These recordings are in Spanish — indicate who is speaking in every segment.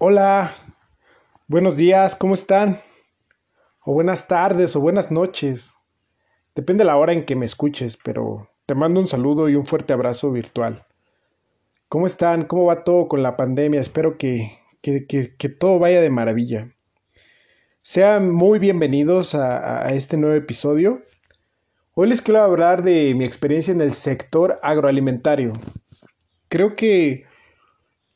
Speaker 1: Hola, buenos días, ¿cómo están? O buenas tardes o buenas noches. Depende de la hora en que me escuches, pero te mando un saludo y un fuerte abrazo virtual. ¿Cómo están? ¿Cómo va todo con la pandemia? Espero que, que, que, todo vaya de maravilla. Sean muy bienvenidos a, a este nuevo episodio. Hoy les quiero hablar de mi experiencia en el sector agroalimentario. Creo que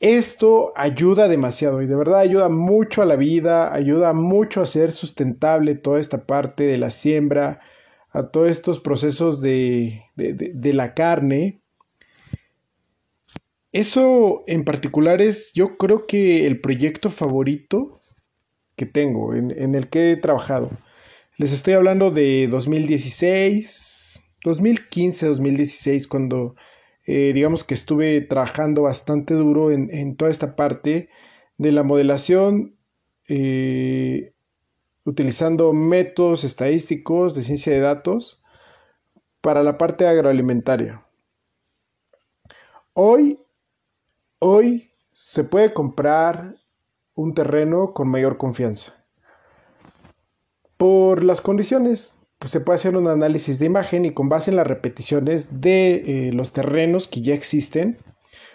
Speaker 1: esto ayuda demasiado y de verdad ayuda mucho a la vida, ayuda mucho a ser sustentable toda esta parte de la siembra, a todos estos procesos de, de, la carne. Eso en particular es yo creo que el proyecto favorito que tengo, en, en el que he trabajado. Les estoy hablando de 2016, 2015, 2016, cuando eh, digamos que estuve trabajando bastante duro en, toda esta parte de la modelación, eh, utilizando métodos estadísticos de ciencia de datos para la parte agroalimentaria. Hoy, hoy se puede comprar un terreno con mayor confianza por las condiciones pues se puede hacer un análisis de imagen y con base en las repeticiones de eh, los terrenos que ya existen.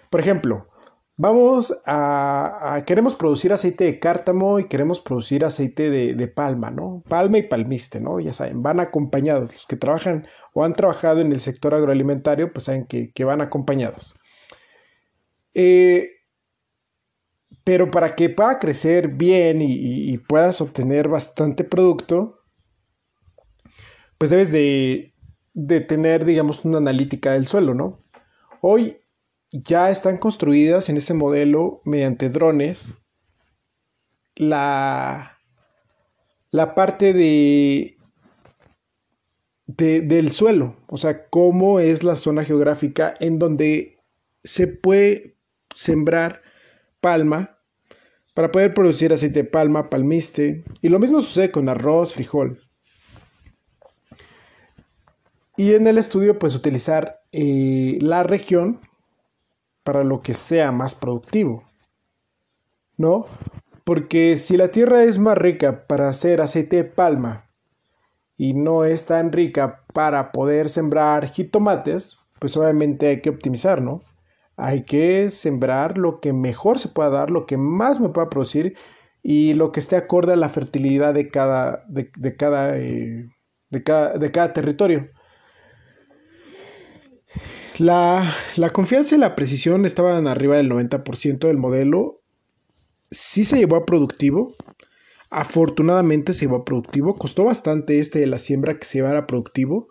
Speaker 1: Por ejemplo, vamos a, queremos producir aceite de cártamo y queremos producir aceite de, palma, ¿no? Palma y palmiste, ¿no? Ya saben, van acompañados. Los que trabajan o han trabajado en el sector agroalimentario, pues saben que, van acompañados. Eh, pero para que pueda crecer bien y puedas obtener bastante producto, pues debes de, tener, digamos, una analítica del suelo, ¿no? Hoy ya están construidas en ese modelo mediante drones la, la parte de, de, del suelo, o sea, cómo es la zona geográfica en donde se puede sembrar palma para poder producir aceite de palma, palmiste, y lo mismo sucede con arroz, frijol. Y en el estudio, pues utilizar eh, la región para lo que sea más productivo. ¿No? Porque si la tierra es más rica para hacer aceite de palma y no es tan rica para poder sembrar jitomates, pues obviamente hay que optimizar, ¿no? Hay que sembrar lo que mejor se pueda dar, lo que más me pueda producir y lo que esté acorde a la fertilidad de cada, de, eh, cada, de cada territorio. La, confianza y la precisión estaban arriba del 90% del modelo. Sí se llevó a productivo. Afortunadamente se llevó a productivo. Costó bastante este de la siembra que se llevara a productivo.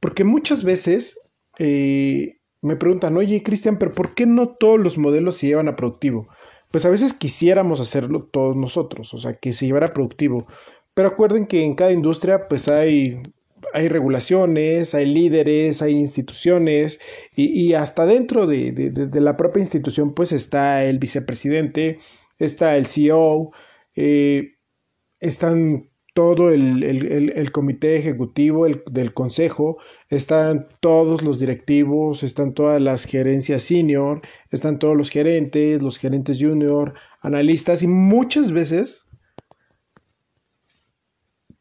Speaker 1: Porque muchas veces eh, me preguntan, oye Cristian, pero ¿por qué no todos los modelos se llevan a productivo? Pues a veces quisiéramos hacerlo todos nosotros, o sea, que se llevara productivo. Pero acuerden que en cada industria pues hay hay regulaciones, hay líderes, hay instituciones y, hasta dentro de, la propia institución pues está el vicepresidente, está el CEO, eh, están todo el, comité ejecutivo del consejo, están todos los directivos, están todas las gerencias senior, están todos los gerentes, los gerentes junior, analistas y muchas veces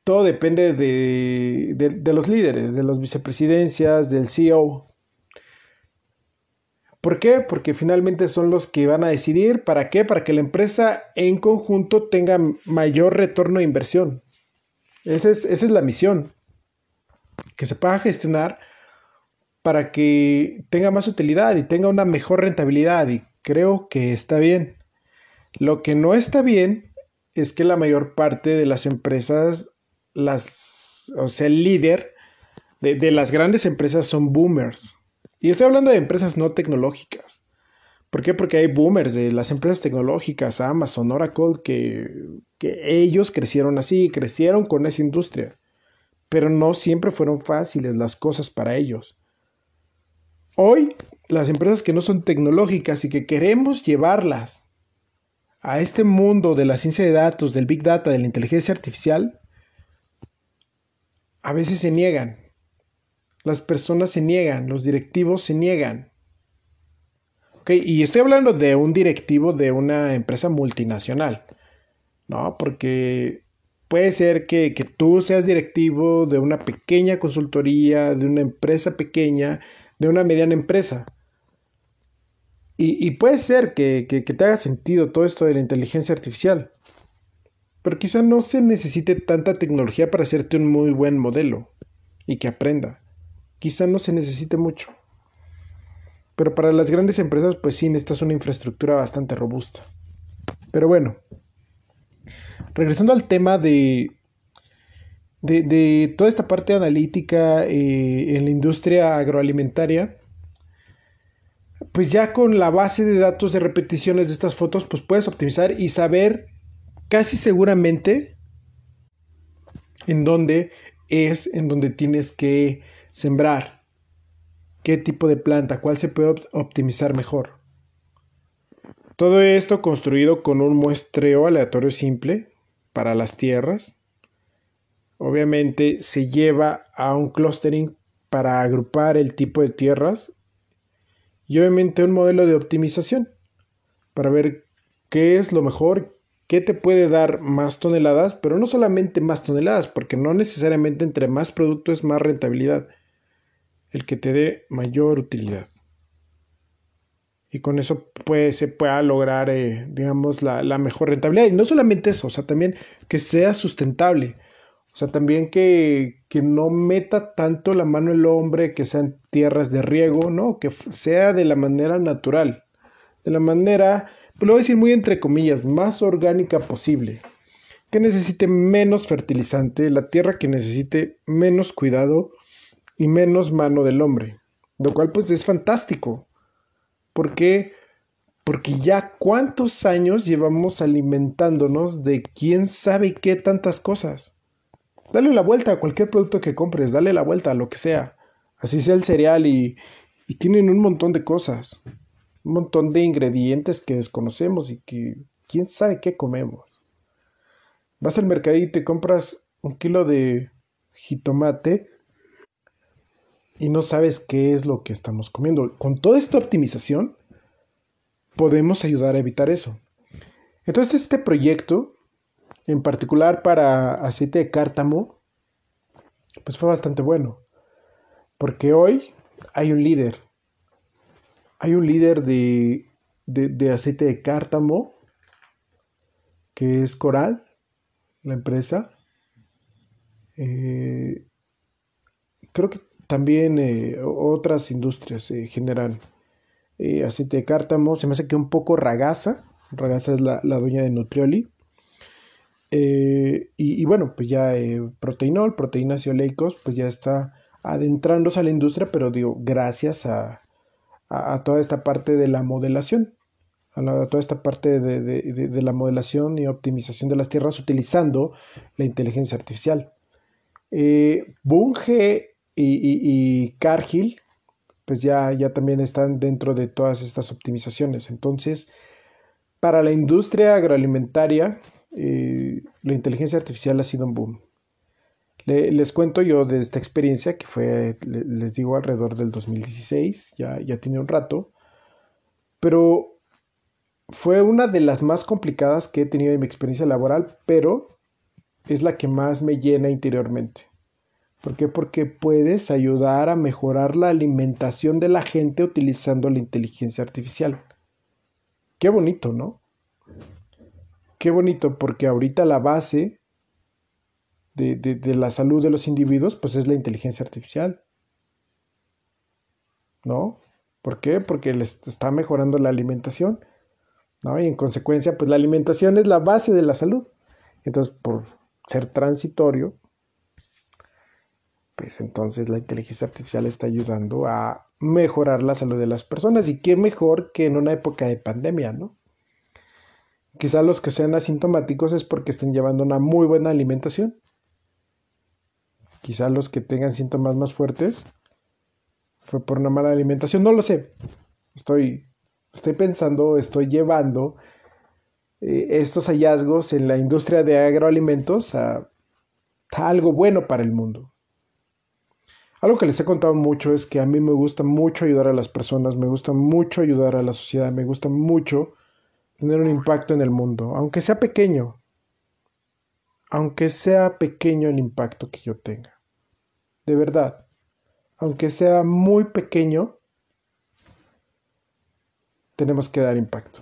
Speaker 1: todo depende de, los líderes, de las vicepresidencias, del CEO. ¿Por qué? Porque finalmente son los que van a decidir para qué, para que la empresa en conjunto tenga mayor retorno de inversión. Esa es, esa es la misión, que se pueda gestionar para que tenga más utilidad y tenga una mejor rentabilidad y creo que está bien. Lo que no está bien es que la mayor parte de las empresas las, o sea, el líder de, las grandes empresas son boomers. Y estoy hablando de empresas no tecnológicas. ¿Por qué? Porque hay boomers de las empresas tecnológicas, Amazon, Oracle, que, que ellos crecieron así, crecieron con esa industria. Pero no siempre fueron fáciles las cosas para ellos. Hoy, las empresas que no son tecnológicas y que queremos llevarlas a este mundo de la ciencia de datos, del big data, de la inteligencia artificial, a veces se niegan. Las personas se niegan, los directivos se niegan. Y estoy hablando de un directivo de una empresa multinacional, ¿no? Porque puede ser que, que, tú seas directivo de una pequeña consultoría, de una empresa pequeña, de una mediana empresa. Y, puede ser que, que, te haga sentido todo esto de la inteligencia artificial. Pero quizá no se necesite tanta tecnología para hacerte un muy buen modelo y que aprenda. Quizá no se necesite mucho. Pero para las grandes empresas, pues sí, necesitas una infraestructura bastante robusta. Pero bueno, regresando al tema de, de, toda esta parte analítica eh, en la industria agroalimentaria, pues ya con la base de datos de repeticiones de estas fotos, pues puedes optimizar y saber casi seguramente en dónde es en donde tienes que sembrar, qué tipo de planta, cuál se puede optimizar mejor. Todo esto construido con un muestreo aleatorio simple para las tierras. Obviamente se lleva a un clustering para agrupar el tipo de tierras y obviamente un modelo de optimización para ver qué es lo mejor, qué te puede dar más toneladas, pero no solamente más toneladas, porque no necesariamente entre más producto es más rentabilidad, el que te dé mayor utilidad. Y con eso pues, se pueda lograr, eh, digamos, la, la mejor rentabilidad. Y no solamente eso, o sea, también que sea sustentable. O sea, también que, que, no meta tanto la mano el hombre, que sean tierras de riego, ¿no? Que sea de la manera natural, de la manera, lo voy a decir muy entre comillas, más orgánica posible. Que necesite menos fertilizante, la tierra que necesite menos cuidado y menos mano del hombre. Lo cual pues es fantástico. ¿Por qué? Porque ya cuántos años llevamos alimentándonos de quién sabe qué tantas cosas. Dale la vuelta a cualquier producto que compres, dale la vuelta a lo que sea. Así sea el cereal y, y tienen un montón de cosas, un montón de ingredientes que desconocemos y que quién sabe qué comemos. Vas al mercadito y compras un kilo de jitomate y no sabes qué es lo que estamos comiendo. Con toda esta optimización podemos ayudar a evitar eso. Entonces este proyecto en particular para aceite de cártamo, pues fue bastante bueno. Porque hoy hay un líder. Hay un líder de, de, aceite de cártamo, que es Coral, la empresa. Eh, creo que también eh, otras industrias eh, generan aceite de cártamo. Se me hace que un poco Ragaza. Ragaza es la, la dueña de Nutrioli. Eh, y, bueno, pues ya eh, proteinol, proteínas y oleicos, pues ya está adentrándose a la industria, pero digo, gracias a, toda esta parte de la modelación, a, toda esta parte de, la modelación y optimización de las tierras utilizando la inteligencia artificial. Eh, Bunge y, y, Cargill, pues ya, ya también están dentro de todas estas optimizaciones. Entonces, para la industria agroalimentaria, eh, la inteligencia artificial ha sido un boom. Les cuento yo de esta experiencia que fue, les digo, alrededor del 2016, ya, ya tiene un rato, pero fue una de las más complicadas que he tenido en mi experiencia laboral, pero es la que más me llena interiormente. ¿Por qué? Porque puedes ayudar a mejorar la alimentación de la gente utilizando la inteligencia artificial. Qué bonito, ¿no? qué bonito, porque ahorita la base de, la salud de los individuos, pues es la inteligencia artificial. ¿No? ¿Por qué? Porque les está mejorando la alimentación. ¿no? Y en consecuencia, pues la alimentación es la base de la salud. Entonces, por ser transitorio, pues entonces la inteligencia artificial está ayudando a mejorar la salud de las personas. Y qué mejor que en una época de pandemia, ¿no? Quizá los que sean asintomáticos es porque estén llevando una muy buena alimentación. Quizá los que tengan síntomas más fuertes fue por una mala alimentación. No lo sé. Estoy, estoy pensando, estoy llevando eh, estos hallazgos en la industria de agroalimentos a, a algo bueno para el mundo. Algo que les he contado mucho es que a mí me gusta mucho ayudar a las personas, me gusta mucho ayudar a la sociedad, me gusta mucho tener un impacto en el mundo, aunque sea pequeño, aunque sea pequeño el impacto que yo tenga. De verdad, aunque sea muy pequeño, tenemos que dar impacto.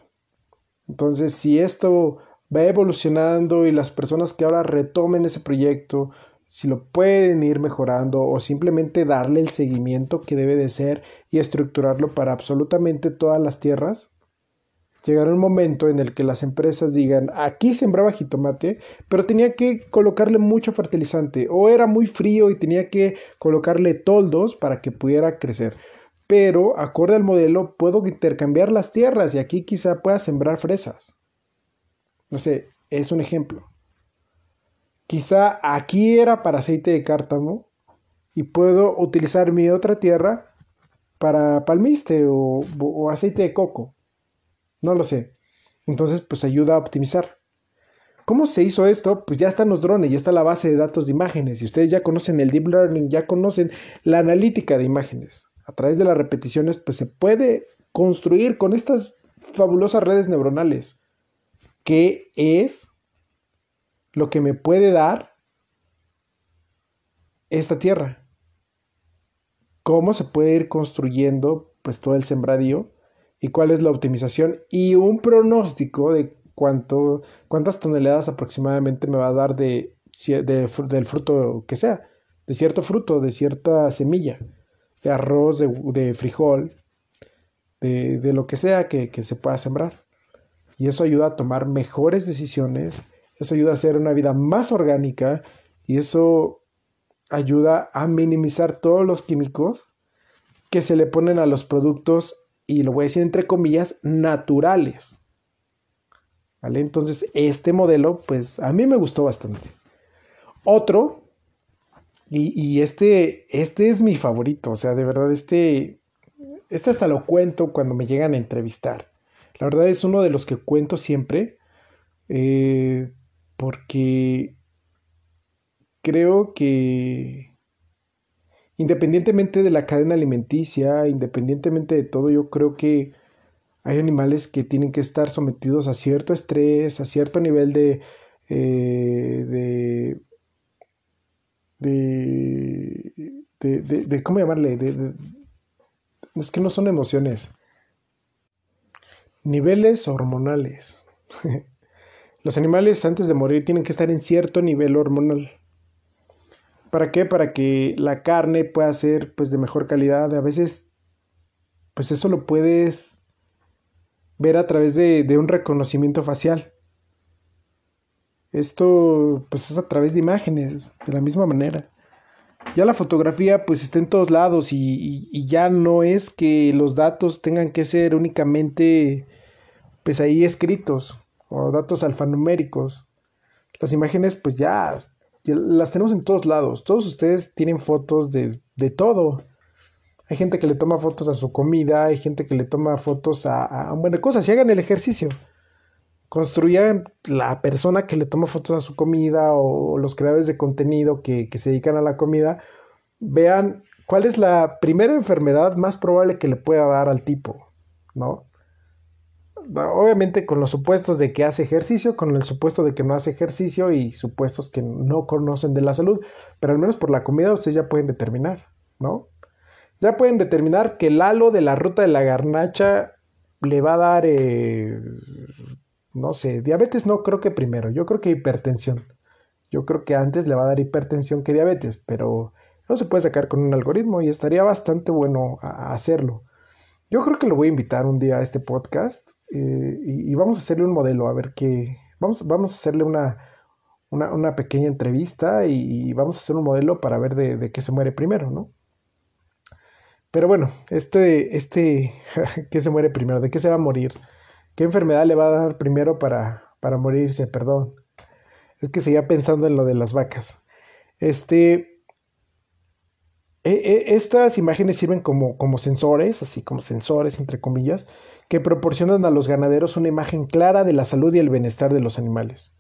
Speaker 1: Entonces, si esto va evolucionando y las personas que ahora retomen ese proyecto si lo pueden ir mejorando o simplemente darle el seguimiento que debe de ser y estructurarlo para absolutamente todas las tierras, llegará un momento en el que las empresas digan, aquí sembraba jitomate, pero tenía que colocarle mucho fertilizante o era muy frío y tenía que colocarle toldos para que pudiera crecer. Pero, acorde al modelo, puedo intercambiar las tierras y aquí quizá pueda sembrar fresas. No sé, es un ejemplo. Quizá aquí era para aceite de cártamo y puedo utilizar mi otra tierra para palmiste o, aceite de coco. No lo sé. Entonces, pues ayuda a optimizar. ¿Cómo se hizo esto? Pues ya están los drones, ya está la base de datos de imágenes y ustedes ya conocen el deep learning, ya conocen la analítica de imágenes. A través de las repeticiones, pues se puede construir con estas fabulosas redes neuronales, que es lo que me puede dar esta tierra. Cómo se puede ir construyendo pues todo el sembradío y cuál es la optimización y un pronóstico de cuánto, cuántas toneladas aproximadamente me va a dar de, del fruto que sea, de cierto fruto, de cierta semilla, de arroz, de, frijol, de, lo que sea que, que se pueda sembrar. Y eso ayuda a tomar mejores decisiones eso ayuda a hacer una vida más orgánica y eso ayuda a minimizar todos los químicos que se le ponen a los productos y lo voy a decir entre comillas naturales. ¿Vale? Entonces, este modelo, pues a mí me gustó bastante. Otro, y, este, este es mi favorito, o sea, de verdad, este, este hasta lo cuento cuando me llegan a entrevistar. La verdad es uno de los que cuento siempre. Eh, porque creo que independientemente de la cadena alimenticia, independientemente de todo, yo creo que hay animales que tienen que estar sometidos a cierto estrés, a cierto nivel de, eh, de, de, de, ¿cómo llamarle? es que no son emociones. Niveles hormonales. Los animales antes de morir tienen que estar en cierto nivel hormonal. ¿Para qué? Para que la carne pueda ser pues de mejor calidad. A veces pues eso lo puedes ver a través de, un reconocimiento facial. Esto pues es a través de imágenes, de la misma manera. Ya la fotografía pues está en todos lados y, y, ya no es que los datos tengan que ser únicamente pues ahí escritos o datos alfanuméricos. Las imágenes, pues ya, las tenemos en todos lados. Todos ustedes tienen fotos de, de, todo. Hay gente que le toma fotos a su comida, hay gente que le toma fotos a, a buenas cosas. Y hagan el ejercicio. Construyan la persona que le toma fotos a su comida o los creadores de contenido que, que se dedican a la comida. Vean cuál es la primera enfermedad más probable que le pueda dar al tipo, ¿no? Obviamente con los supuestos de que hace ejercicio, con el supuesto de que no hace ejercicio y supuestos que no conocen de la salud, pero al menos por la comida ustedes ya pueden determinar, ¿no? Ya pueden determinar que el halo de la ruta de la garnacha le va a dar, eh, no sé, diabetes no creo que primero, yo creo que hipertensión. Yo creo que antes le va a dar hipertensión que diabetes, pero no se puede sacar con un algoritmo y estaría bastante bueno hacerlo. Yo creo que lo voy a invitar un día a este podcast eh, y, vamos a hacerle un modelo, a ver qué. Vamos, vamos a hacerle una, una, pequeña entrevista y, vamos a hacer un modelo para ver de, qué se muere primero, ¿no? Pero bueno, este, este, ¿qué se muere primero? ¿De qué se va a morir? ¿Qué enfermedad le va a dar primero para, para morirse? Perdón. Es que seguía pensando en lo de las vacas. Este, e, e, estas imágenes sirven como, como sensores, así como sensores entre comillas, que proporcionan a los ganaderos una imagen clara de la salud y el bienestar de los animales.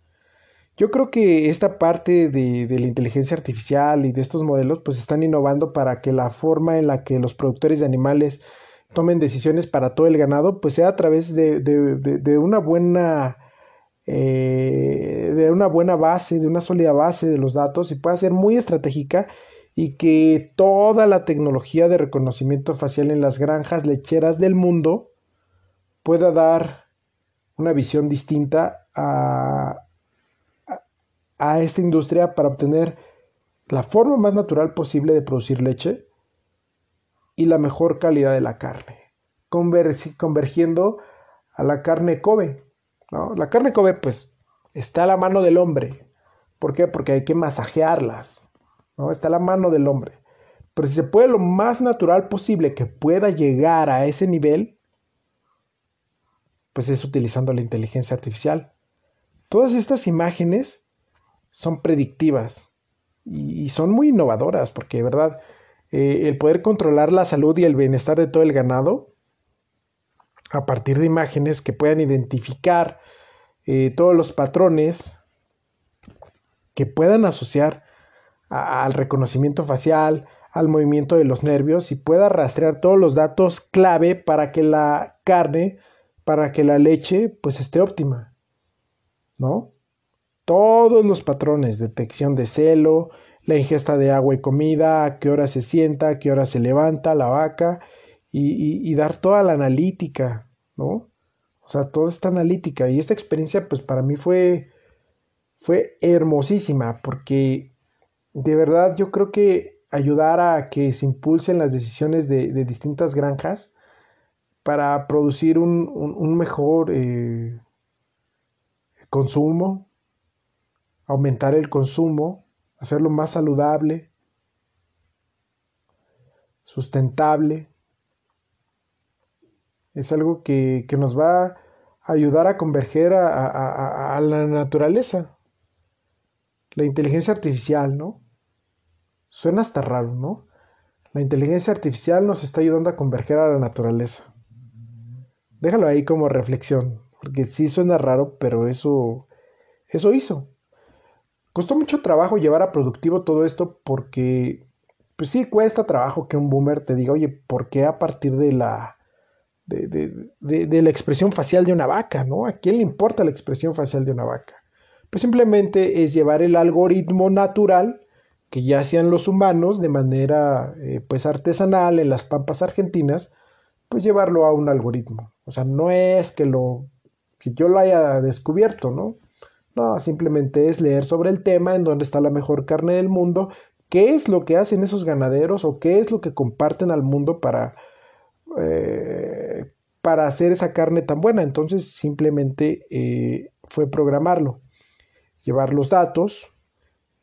Speaker 1: Yo creo que esta parte de, de, la inteligencia artificial y de estos modelos pues están innovando para que la forma en la que los productores de animales tomen decisiones para todo el ganado pues sea a través de, de una buena eh, de una buena base, de una sólida base de los datos y pueda ser muy estratégica y que toda la tecnología de reconocimiento facial en las granjas lecheras del mundo pueda dar una visión distinta a, a esta industria para obtener la forma más natural posible de producir leche y la mejor calidad de la carne, convergiendo a la carne Kobe. ¿no? La carne Kobe, pues, está a la mano del hombre. ¿Por qué? Porque hay que masajearlas. ¿No? Está la mano del hombre. Pero si se puede lo más natural posible que pueda llegar a ese nivel, pues es utilizando la inteligencia artificial. Todas estas imágenes son predictivas y, son muy innovadoras porque, de verdad, eh, el poder controlar la salud y el bienestar de todo el ganado a partir de imágenes que puedan identificar eh, todos los patrones que puedan asociar al reconocimiento facial, al movimiento de los nervios y pueda rastrear todos los datos clave para que la carne, para que la leche pues esté óptima. ¿No? todos los patrones, detección de celo, la ingesta de agua y comida, a qué hora se sienta, a qué hora se levanta la vaca y, dar toda la analítica, ¿no? O sea, toda esta analítica y esta experiencia pues para mí fue, fue hermosísima porque de verdad yo creo que ayudar a que se impulsen las decisiones de, distintas granjas para producir un, mejor eh, consumo, aumentar el consumo, hacerlo más saludable, sustentable. Es algo que, nos va a ayudar a converger a, la naturaleza. La inteligencia artificial, ¿no? Suena hasta raro, ¿no? La inteligencia artificial nos está ayudando a converger a la naturaleza. Déjalo ahí como reflexión, porque sí suena raro, pero eso, eso hizo. Costó mucho trabajo llevar a productivo todo esto porque, pues sí, cuesta trabajo que un boomer te diga, oye, ¿por qué a partir de la, de, la expresión facial de una vaca, ¿no? ¿A quién le importa la expresión facial de una vaca? Pues simplemente es llevar el algoritmo natural que ya hacían los humanos de manera eh, pues artesanal en las pampas argentinas, pues llevarlo a un algoritmo. O sea, no es que lo que yo lo haya descubierto, ¿no? No, simplemente es leer sobre el tema, en dónde está la mejor carne del mundo, qué es lo que hacen esos ganaderos o qué es lo que comparten al mundo para, eh, para hacer esa carne tan buena. Entonces simplemente eh, fue programarlo, llevar los datos,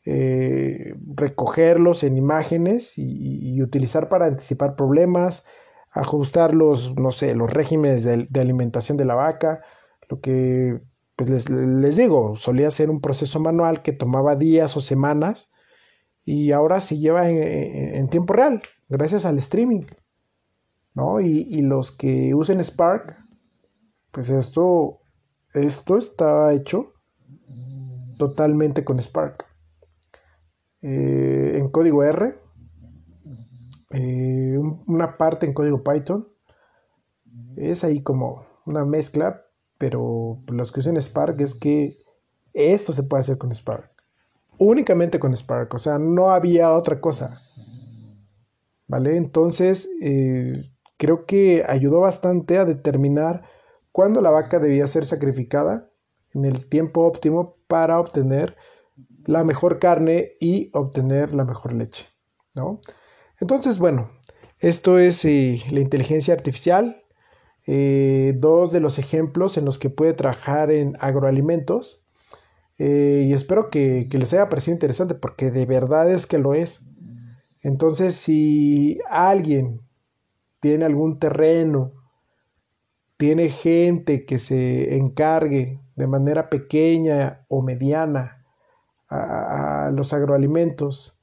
Speaker 1: eh, recogerlos en imágenes y, utilizar para anticipar problemas, ajustar los, no sé, los regímenes de alimentación de la vaca, lo que pues les, digo, solía ser un proceso manual que tomaba días o semanas y ahora se lleva en, tiempo real, gracias al streaming. ¿no? Y, los que usen Spark, pues esto, esto está hecho totalmente con Spark. Eh, en código R, eh, una parte en código Python, es ahí como una mezcla, pero los que usen Spark es que esto se puede hacer con Spark. Únicamente con Spark, o sea, no había otra cosa. ¿Vale? Entonces, eh, creo que ayudó bastante a determinar cuándo la vaca debía ser sacrificada en el tiempo óptimo para obtener la mejor carne y obtener la mejor leche. ¿no? Entonces, bueno, esto es eh, la inteligencia artificial. Eh, dos de los ejemplos en los que puede trabajar en agroalimentos. Eh, y espero que, les haya parecido interesante porque de verdad es que lo es. Entonces, si alguien tiene algún terreno, tiene gente que se encargue de manera pequeña o mediana a los agroalimentos,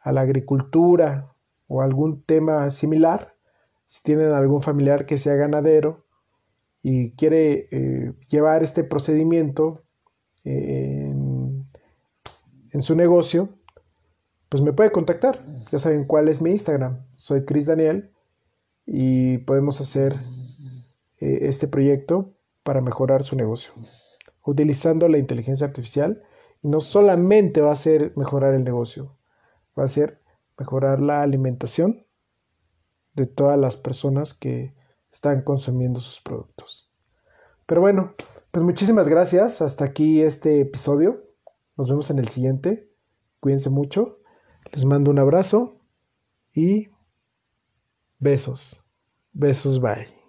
Speaker 1: a la agricultura o algún tema similar, si tienen algún familiar que sea ganadero y quiere eh, llevar este procedimiento en, en su negocio, pues me puede contactar. Ya saben cuál es mi Instagram. Soy Chris Daniel y podemos hacer eh, este proyecto para mejorar su negocio utilizando la inteligencia artificial y no solamente va a ser mejorar el negocio, va a ser mejorar la alimentación de todas las personas que están consumiendo sus productos. Pero bueno, pues muchísimas gracias. Hasta aquí este episodio. Nos vemos en el siguiente. Cuídense mucho. Les mando un abrazo y besos. Besos, bye.